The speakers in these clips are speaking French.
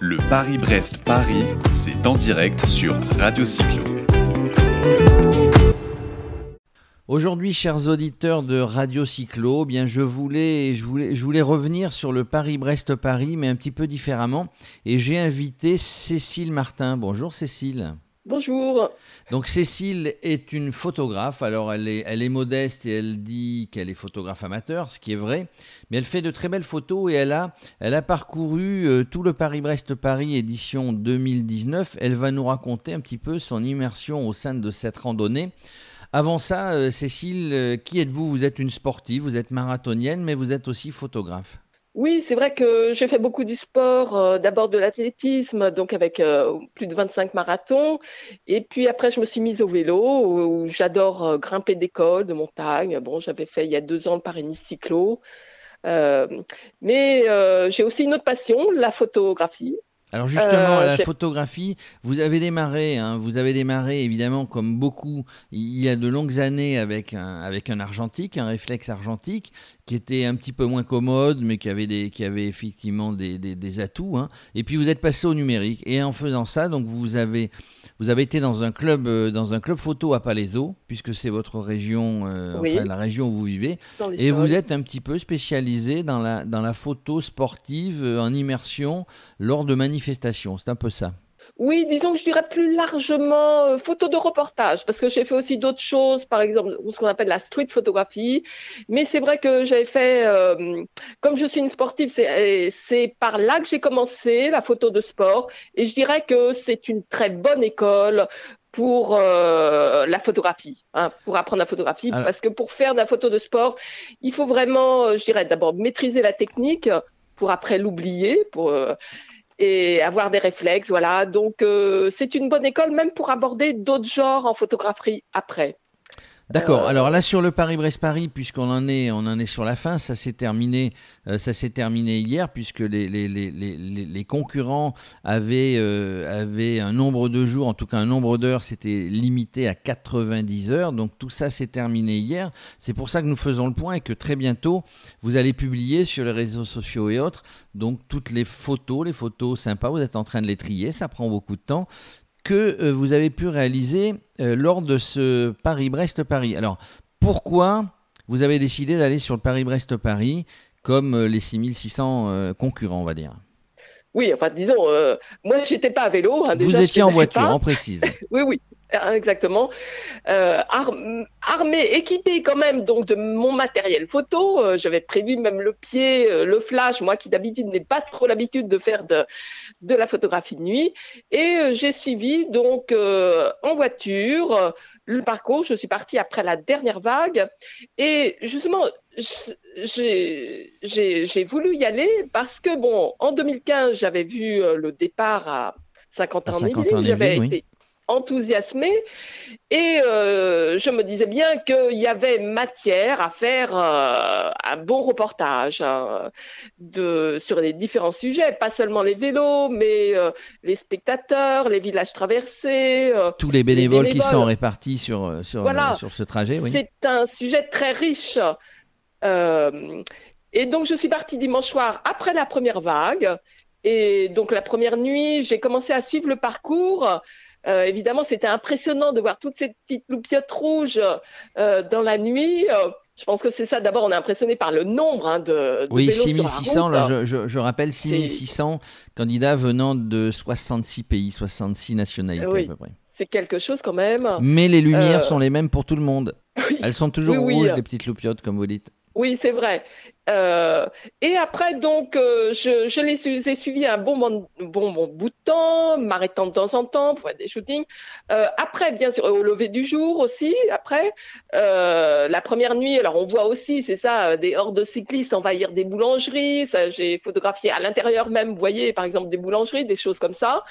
Le Paris-Brest-Paris, c'est en direct sur Radio Cyclo. Aujourd'hui, chers auditeurs de Radio Cyclo, eh bien je voulais, revenir sur le Paris-Brest-Paris, mais un petit peu différemment. Et j'ai invité Cécile Martin. Bonjour Cécile. Bonjour. Donc Cécile est une photographe. Alors elle est, elle est modeste et elle dit qu'elle est photographe amateur, ce qui est vrai. Mais elle fait de très belles photos et elle a, elle a parcouru euh, tout le Paris-Brest-Paris édition 2019. Elle va nous raconter un petit peu son immersion au sein de cette randonnée. Avant ça, euh, Cécile, euh, qui êtes-vous? Vous êtes une sportive, vous êtes marathonienne, mais vous êtes aussi photographe. Oui, c'est vrai que j'ai fait beaucoup du sport, euh, d'abord de l'athlétisme, donc avec plus de 25 marathons. Et puis après, je me suis mise au vélo, où j'adore grimper des cols de montagne. Bon, j'avais fait il y a deux ans le Paris-Nice cyclo. mais j'ai aussi une autre passion, la photographie. Alors justement, euh, la photographie, vous avez démarré, hein, vous avez démarré évidemment comme beaucoup il y a de longues années avec un, avec un argentique, un réflexe argentique, qui était un petit peu moins commode, mais qui avait, des, qui avait effectivement des, des, atouts. Hein. Et puis vous êtes passé au numérique. Et en faisant ça, donc vous avez, vous avez été dans un club, euh, dans un club photo à Palaiso, puisque c'est votre région, euh, enfin la région où vous vivez. Et vous êtes un petit peu spécialisé dans la, dans la photo sportive en immersion lors de manifestations c'est un peu ça. Oui, disons que je dirais plus largement euh, photo de reportage, parce que j'ai fait aussi d'autres choses, par exemple ce qu'on appelle la street photographie. Mais c'est vrai que j'avais fait, euh, comme je suis une sportive, c'est par là que j'ai commencé la photo de sport. Et je dirais que c'est une très bonne école pour euh, la photographie, hein, pour apprendre la photographie, parce que pour faire de la photo de sport, il faut vraiment, je dirais d'abord maîtriser la technique pour après l'oublier, pour et avoir des réflexes, voilà. Donc euh, c'est une bonne école même pour aborder d'autres genres en photographie après. D'accord. Euh, Alors là sur le Paris-Brest-Paris, puisqu'on en est, on en est sur la fin, ça s'est terminé, euh, ça s'est terminé hier, puisque les, les, les, les concurrents avaient, euh, avaient un nombre de jours, en tout cas un nombre d'heures, c'était limité à 90 heures. Donc tout ça s'est terminé hier. C'est pour ça que nous faisons le point et que très bientôt vous allez publier sur les réseaux sociaux et autres, donc toutes les photos, les photos sympas. Vous êtes en train de les trier, ça prend beaucoup de temps que euh, vous avez pu réaliser euh, lors de ce Paris-Brest-Paris. Alors, pourquoi vous avez décidé d'aller sur le Paris-Brest-Paris comme euh, les 6600 concurrents, on va dire? Oui, enfin, disons, moi, j'étais pas à vélo. Hein, vous étiez en voiture, on précise. oui, oui. Hein, exactement. Euh, armé, équipé quand même donc de mon matériel photo. Euh, j'avais prévu même le pied, euh, le flash, moi qui d'habitude n'ai pas trop l'habitude de faire de, de la photographie de nuit. Et euh, j'ai suivi donc en voiture le parcours. Je suis partie après la dernière vague. Et justement, j'ai voulu y aller parce que, bon, en 2015, j'avais vu le départ à 50 ans en J'avais été enthousiasmé et euh, je me disais bien qu'il y avait matière à faire euh, un bon reportage hein, de, sur les différents sujets, pas seulement les vélos, mais euh, les spectateurs, les villages traversés. Tous les bénévoles, qui sont répartis sur, sur, sur ce trajet. Oui. C'est un sujet très riche. et donc je suis partie dimanche soir après la première vague. Et donc la première nuit, j'ai commencé à suivre le parcours. Euh, évidemment, c'était impressionnant de voir toutes ces petites loupiottes rouges euh, dans la nuit. Euh, je pense que c'est ça. D'abord, on est impressionné par le nombre hein, de, de, Oui, 6600. Là, je, je, rappelle 6600 candidats venant de 66 pays, 66 nationalités à peu près. C'est quelque chose quand même. Mais les lumières sont les mêmes pour tout le monde. Elles sont toujours rouges, les petites loupiottes, comme vous dites. Oui, c'est vrai. Euh, et après, donc, euh, je, je les ai suivis un bon, bon, bon, bout de temps, m'arrêtant de temps en temps pour faire des shootings. Euh, après, bien sûr, au lever du jour aussi, après, la première nuit, alors on voit aussi, c'est ça, des hordes de cyclistes envahir des boulangeries. J'ai photographié à l'intérieur même, vous voyez, par exemple, des boulangeries, des choses comme ça.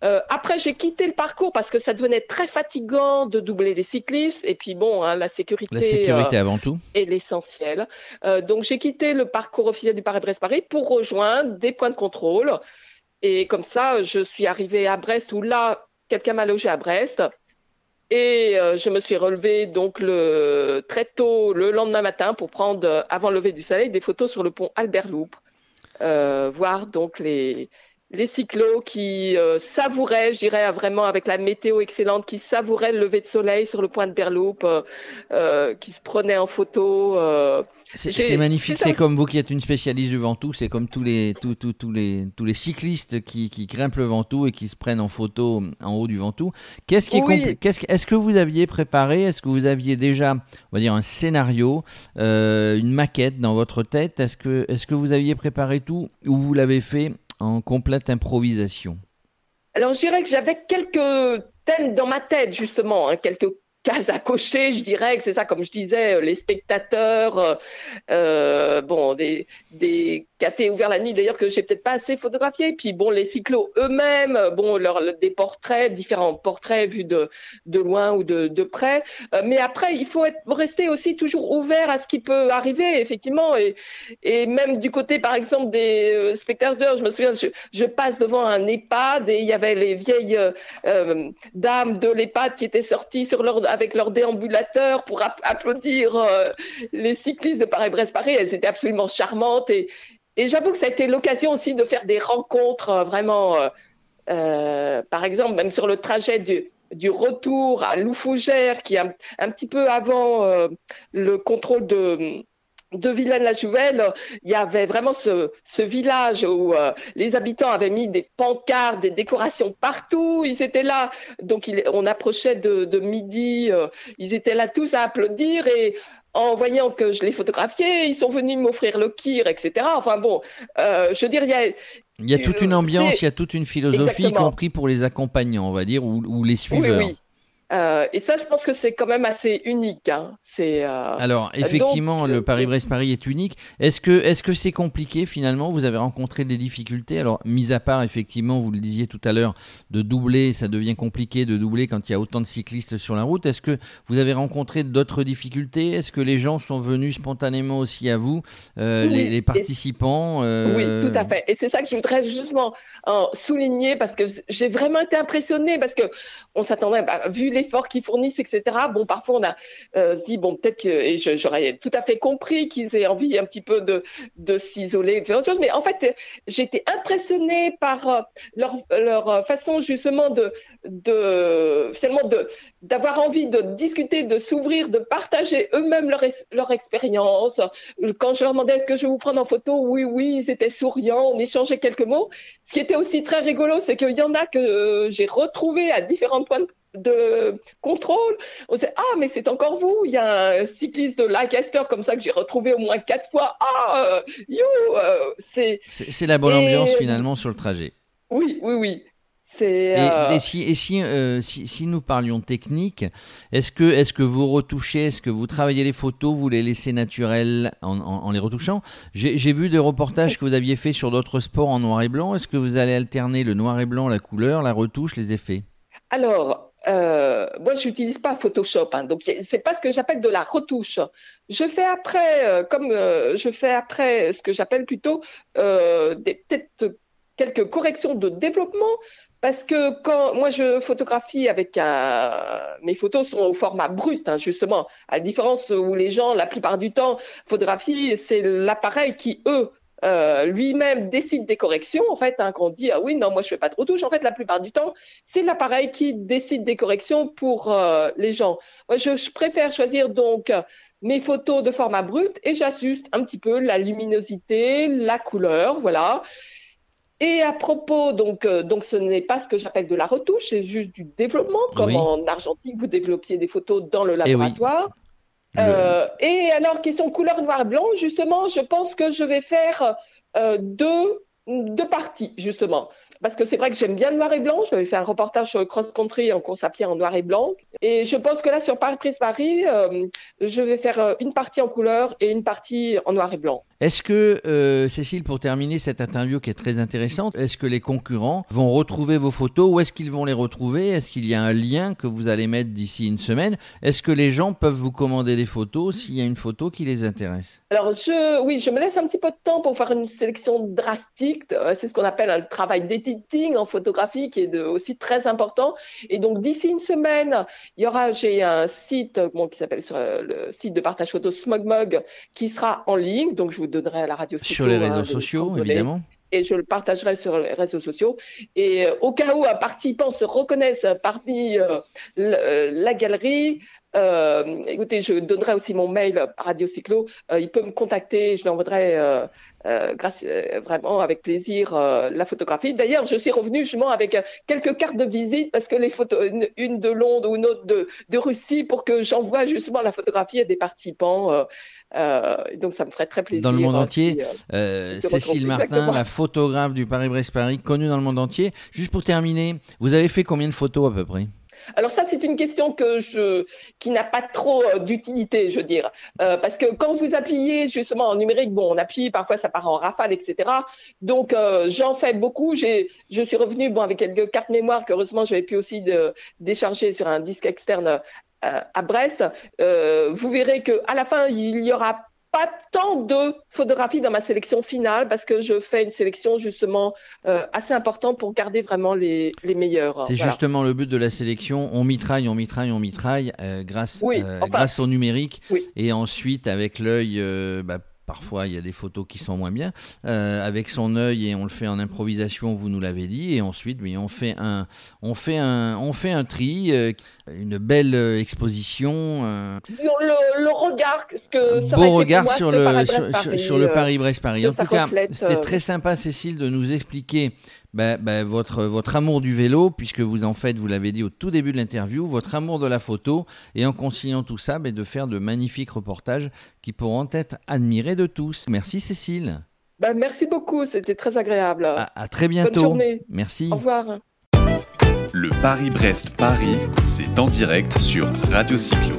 Après, j'ai quitté le parcours parce que ça devenait très fatigant de doubler les cyclistes. Et puis, bon, hein, la sécurité. La sécurité avant tout. Est l'essentiel. donc, j'ai quitté le parcours officiel du Paris-Brest-Paris pour rejoindre des points de contrôle. Et comme ça, je suis arrivée à Brest où là, quelqu'un m'a logé à Brest. Et euh, je me suis relevée donc le, très tôt le lendemain matin pour prendre, avant le lever du soleil, des photos sur le pont Albert Loup, euh, voir donc les, les cyclos qui savouraient, je dirais vraiment avec la météo excellente, qui savouraient le lever de soleil sur le point de Berloupe, qui se prenaient en photo. C'est magnifique, c'est comme vous qui êtes une spécialiste du Ventoux, c'est comme tous les, tous, tous, tous, les, tous les cyclistes qui, qui, grimpent le Ventoux et qui se prennent en photo en haut du Ventoux. Qu'est-ce qui est, qu'est-ce, est-ce que vous aviez préparé, est-ce que vous aviez déjà, on va dire, un scénario, euh, une maquette dans votre tête? Est-ce que, est-ce que vous aviez préparé tout ou vous l'avez fait en complète improvisation. Alors je dirais que j'avais quelques thèmes dans ma tête justement, hein, quelques cases à cocher, je dirais que c'est ça, comme je disais, les spectateurs, euh, euh bon, des, cafés ouverts la nuit, d'ailleurs que j'ai peut-être pas assez photographié. Puis bon, les cyclos eux-mêmes, bon, leur, des portraits, différents portraits vus de, de loin ou de, de près. Euh, mais après, il faut être, rester aussi toujours ouvert à ce qui peut arriver, effectivement. Et, et même du côté, par exemple, des euh, spectateurs, je me souviens, je, passe devant un EHPAD et il y avait les vieilles dames de l'EHPAD qui étaient sorties sur leur avec leur déambulateur pour applaudir euh, les cyclistes de Paris-Brest-Paris. Elles étaient absolument charmantes. Et, et j'avoue que ça a été l'occasion aussi de faire des rencontres euh, vraiment, euh, par exemple, même sur le trajet du, du retour à Loufougère, qui est un petit peu avant le contrôle de de Vilaine-la-Jouvelle, il y avait vraiment ce, village où euh, les habitants avaient mis des pancartes, des décorations partout. Ils étaient là, donc on approchait de, midi, euh, ils étaient là tous à applaudir et en voyant que je les photographiais, ils sont venus m'offrir le kir, etc. Enfin bon, euh, je veux dire, il y a, il y a toute une ambiance, il y a toute une philosophie, y compris pour les accompagnants, on va dire, ou, les suiveurs. Oui, oui. Euh, et ça, je pense que c'est quand même assez unique. Hein. C'est, euh, Alors, effectivement, le Paris-Brest-Paris est unique. Est-ce que, est-ce que c'est compliqué finalement? Vous avez rencontré des difficultés? Alors, mis à part, effectivement, vous le disiez tout à l'heure, de doubler, ça devient compliqué de doubler quand il y a autant de cyclistes sur la route. Est-ce que vous avez rencontré d'autres difficultés? Est-ce que les gens sont venus spontanément aussi à vous, euh, les, participants Oui, tout à fait. Et c'est ça que je voudrais justement souligner parce que j'ai vraiment été impressionnée parce que on s'attendait, bah, vu l'effort qu'ils fournissent, etc. Bon, parfois on a euh, dit bon peut-être que j'aurais tout à fait compris qu'ils aient envie un petit peu de de s'isoler, de faire autre chose. Mais en fait, j'étais impressionnée par euh, leur leur façon justement de de finalement de d'avoir envie de discuter, de s'ouvrir, de partager eux-mêmes leur, leur expérience. Quand je leur demandais est-ce que je vais vous prendre en photo, oui, oui, ils étaient souriants, on échangeait quelques mots. Ce qui était aussi très rigolo, c'est qu'il y en a que euh, j'ai retrouvé à différents points de contrôle. On sait, ah, mais c'est encore vous. Il y a un cycliste de Lancaster comme ça que j'ai retrouvé au moins quatre fois. Ah, euh, yo, euh, c'est. C'est la bonne ambiance finalement sur le trajet. Oui, oui, oui. Et, et, si, et si, si, si, nous parlions technique, est-ce que, est que vous retouchez, est-ce que vous travaillez les photos, vous les laissez naturelles en, en, les retouchant? J'ai vu des reportages que vous aviez fait sur d'autres sports en noir et blanc. Est-ce que vous allez alterner le noir et blanc, la couleur, la retouche, les effets? Alors, euh, moi, je n'utilise pas Photoshop, hein, donc c'est pas ce que j'appelle de la retouche. Je fais après, euh, comme euh, je fais après ce que j'appelle plutôt peut-être quelques corrections de développement, parce que quand moi je photographie avec un, mes photos sont au format brut, hein, justement, à la différence où les gens, la plupart du temps, photographient, c'est l'appareil qui, eux, euh, lui-même décide des corrections, en fait, hein, qu'on dit ah oui non moi je fais pas de retouche, en fait la plupart du temps c'est l'appareil qui décide des corrections pour euh, les gens. Moi je, je, préfère choisir donc mes photos de format brut et j'ajuste un petit peu la luminosité, la couleur, voilà. Et à propos, donc, euh, donc ce n'est pas ce que j'appelle de la retouche, c'est juste du développement, comme en Argentine, vous développiez des photos dans le eh laboratoire. Euh, et alors, question couleur noir et blanc, justement, je pense que je vais faire euh, deux, deux parties, justement. Parce que c'est vrai que j'aime bien le noir et blanc. J'avais fait un reportage sur le cross-country en course à pied en noir et blanc. Et je pense que là, sur Paris Prise Paris, euh, je vais faire euh, une partie en couleur et une partie en noir et blanc. Est-ce que, euh, Cécile, pour terminer cette interview qui est très intéressante, est-ce que les concurrents vont retrouver vos photos Où est-ce qu'ils vont les retrouver? Est-ce qu'il y a un lien que vous allez mettre d'ici une semaine? Est-ce que les gens peuvent vous commander des photos s'il y a une photo qui les intéresse? Alors, oui, je me laisse un petit peu de temps pour faire une sélection drastique. C'est ce qu'on appelle un travail d'editing en photographie qui est aussi très important. Et donc, d'ici une semaine, il y aura, j'ai un site bon, qui s'appelle le site de partage photo SmogMog qui sera en ligne. Donc, je vous donnerai à la radio. Sur les réseaux sociaux, évidemment. et je le partagerai sur les réseaux sociaux. Et au cas où un participant se reconnaisse parmi la galerie, euh, écoutez, je donnerai aussi mon mail Radio Cyclo. Euh, il peut me contacter, je lui enverrai euh, grâce, vraiment avec plaisir la photographie. D'ailleurs, je suis revenue justement avec quelques cartes de visite parce que les photos, une, de Londres ou une autre de, de Russie, pour que j'envoie justement la photographie à des participants. Donc, ça me ferait très plaisir. Dans le monde entier, Cécile Martin, la photographe du Paris-Brest-Paris, connue dans le monde entier. Juste pour terminer, vous avez fait combien de photos à peu près? Alors ça, c'est une question que je, qui n'a pas trop euh, d'utilité, je veux dire, euh, parce que quand vous appuyez justement en numérique, bon, on appuie, parfois ça part en rafale, etc. Donc euh, j'en fais beaucoup. Je suis revenu bon avec quelques cartes mémoire que heureusement j'avais pu aussi de, décharger sur un disque externe à Brest. vous verrez que à la fin, il y aura pas tant de photographies dans ma sélection finale parce que je fais une sélection justement euh, assez importante pour garder vraiment les, les meilleurs. C'est justement le but de la sélection. On mitraille, on mitraille, on mitraille euh, grâce, euh, grâce au numérique et ensuite avec l'œil. Bah, Parfois, il y a des photos qui sont moins bien. Euh, avec son œil et on le fait en improvisation, vous nous l'avez dit. Et ensuite, oui, on fait un, on fait un, on fait un tri, euh, une belle euh, exposition. Le, regard, ce que ça beau regard sur, le, sur, le Paris-Brest-Paris. En tout cas, c'était très sympa, Cécile, de nous expliquer bah, bah, votre, votre amour du vélo, puisque vous en faites, vous l'avez dit au tout début de l'interview, votre amour de la photo, et en conciliant tout ça, bah, de faire de magnifiques reportages qui pourront être admirés de tous. Merci Cécile. merci beaucoup, c'était très agréable. À, très bientôt. Bonne journée. Merci. Au revoir. Le Paris-Brest-Paris, c'est en direct sur Radio Cyclo.